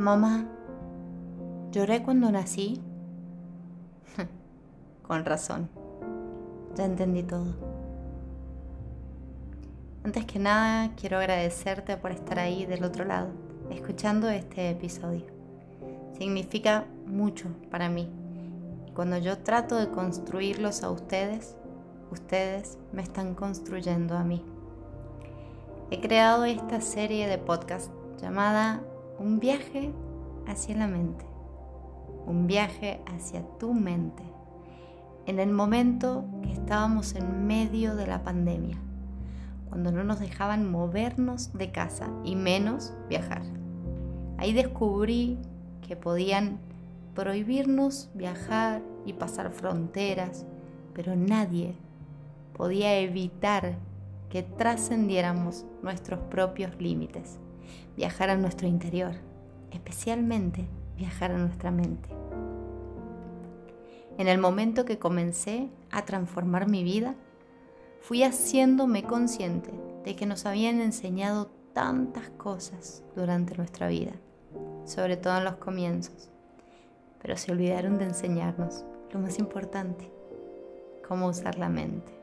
Mamá, ¿lloré cuando nací? Con razón, ya entendí todo. Antes que nada, quiero agradecerte por estar ahí del otro lado, escuchando este episodio. Significa mucho para mí. Cuando yo trato de construirlos a ustedes, ustedes me están construyendo a mí. He creado esta serie de podcast llamada Un viaje hacia la mente. Un viaje hacia tu mente. En el momento que estábamos en medio de la pandemia, cuando no nos dejaban movernos de casa y menos viajar. Ahí descubrí que podían prohibirnos viajar y pasar fronteras, pero nadie podía evitar que trascendiéramos nuestros propios límites, viajar a nuestro interior, especialmente viajar a nuestra mente. En el momento que comencé a transformar mi vida, fui haciéndome consciente de que nos habían enseñado tantas cosas durante nuestra vida, sobre todo en los comienzos, pero se olvidaron de enseñarnos lo más importante, cómo usar la mente.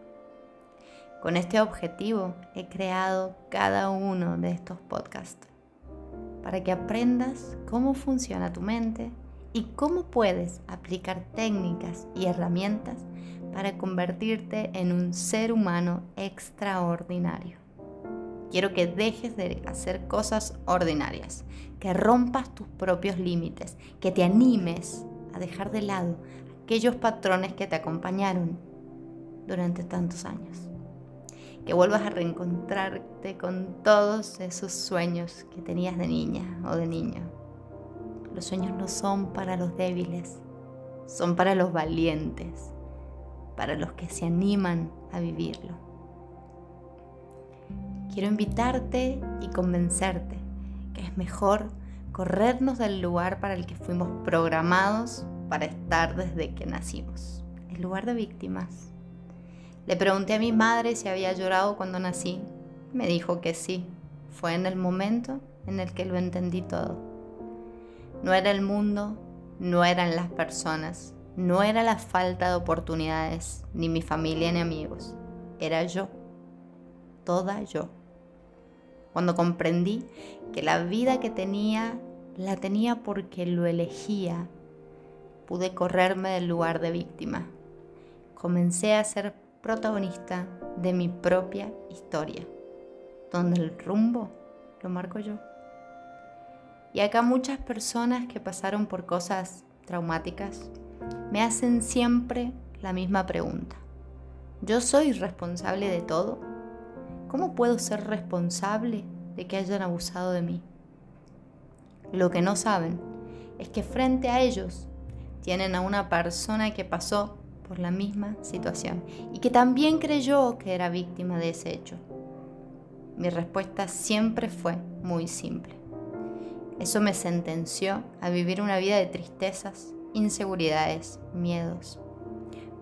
Con este objetivo he creado cada uno de estos podcasts para que aprendas cómo funciona tu mente y cómo puedes aplicar técnicas y herramientas para convertirte en un ser humano extraordinario. Quiero que dejes de hacer cosas ordinarias, que rompas tus propios límites, que te animes a dejar de lado aquellos patrones que te acompañaron durante tantos años que vuelvas a reencontrarte con todos esos sueños que tenías de niña o de niño. Los sueños no son para los débiles, son para los valientes, para los que se animan a vivirlo. Quiero invitarte y convencerte que es mejor corrernos del lugar para el que fuimos programados para estar desde que nacimos, el lugar de víctimas le pregunté a mi madre si había llorado cuando nací. Me dijo que sí. Fue en el momento en el que lo entendí todo. No era el mundo, no eran las personas, no era la falta de oportunidades, ni mi familia ni amigos. Era yo, toda yo. Cuando comprendí que la vida que tenía la tenía porque lo elegía, pude correrme del lugar de víctima. Comencé a ser protagonista de mi propia historia, donde el rumbo lo marco yo. Y acá muchas personas que pasaron por cosas traumáticas me hacen siempre la misma pregunta. ¿Yo soy responsable de todo? ¿Cómo puedo ser responsable de que hayan abusado de mí? Lo que no saben es que frente a ellos tienen a una persona que pasó por la misma situación y que también creyó que era víctima de ese hecho. Mi respuesta siempre fue muy simple. Eso me sentenció a vivir una vida de tristezas, inseguridades, miedos.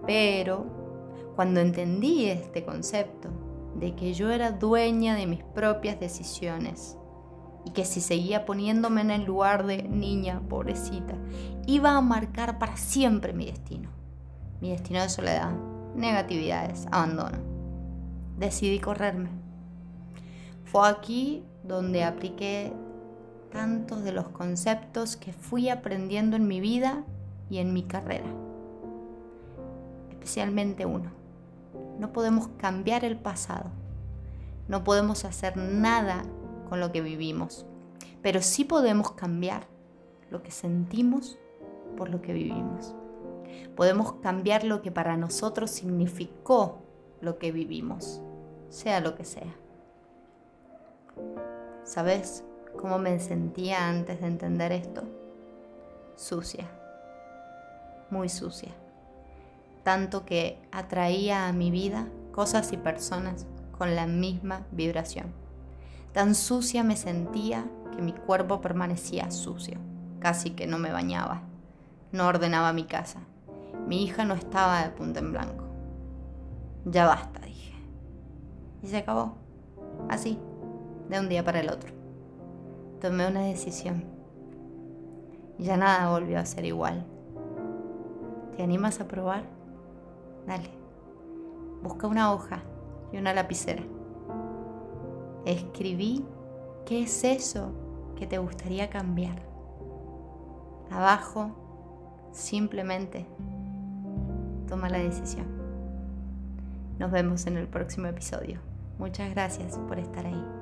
Pero cuando entendí este concepto de que yo era dueña de mis propias decisiones y que si seguía poniéndome en el lugar de niña pobrecita, iba a marcar para siempre mi destino mi destino de soledad, negatividades, abandono. Decidí correrme. Fue aquí donde apliqué tantos de los conceptos que fui aprendiendo en mi vida y en mi carrera. Especialmente uno. No podemos cambiar el pasado. No podemos hacer nada con lo que vivimos. Pero sí podemos cambiar lo que sentimos por lo que vivimos. Podemos cambiar lo que para nosotros significó lo que vivimos, sea lo que sea. ¿Sabes cómo me sentía antes de entender esto? Sucia, muy sucia. Tanto que atraía a mi vida cosas y personas con la misma vibración. Tan sucia me sentía que mi cuerpo permanecía sucio, casi que no me bañaba, no ordenaba mi casa, mi hija no estaba de punta en blanco. Ya basta, dije. Y se acabó. Así, de un día para el otro. Tomé una decisión. y ya nada volvió a ser igual. ¿Te animas a probar? Dale. Busca una hoja y una lapicera. Escribí qué es eso que te gustaría cambiar. Abajo, simplemente toma la decisión. Nos vemos en el próximo episodio. Muchas gracias por estar ahí.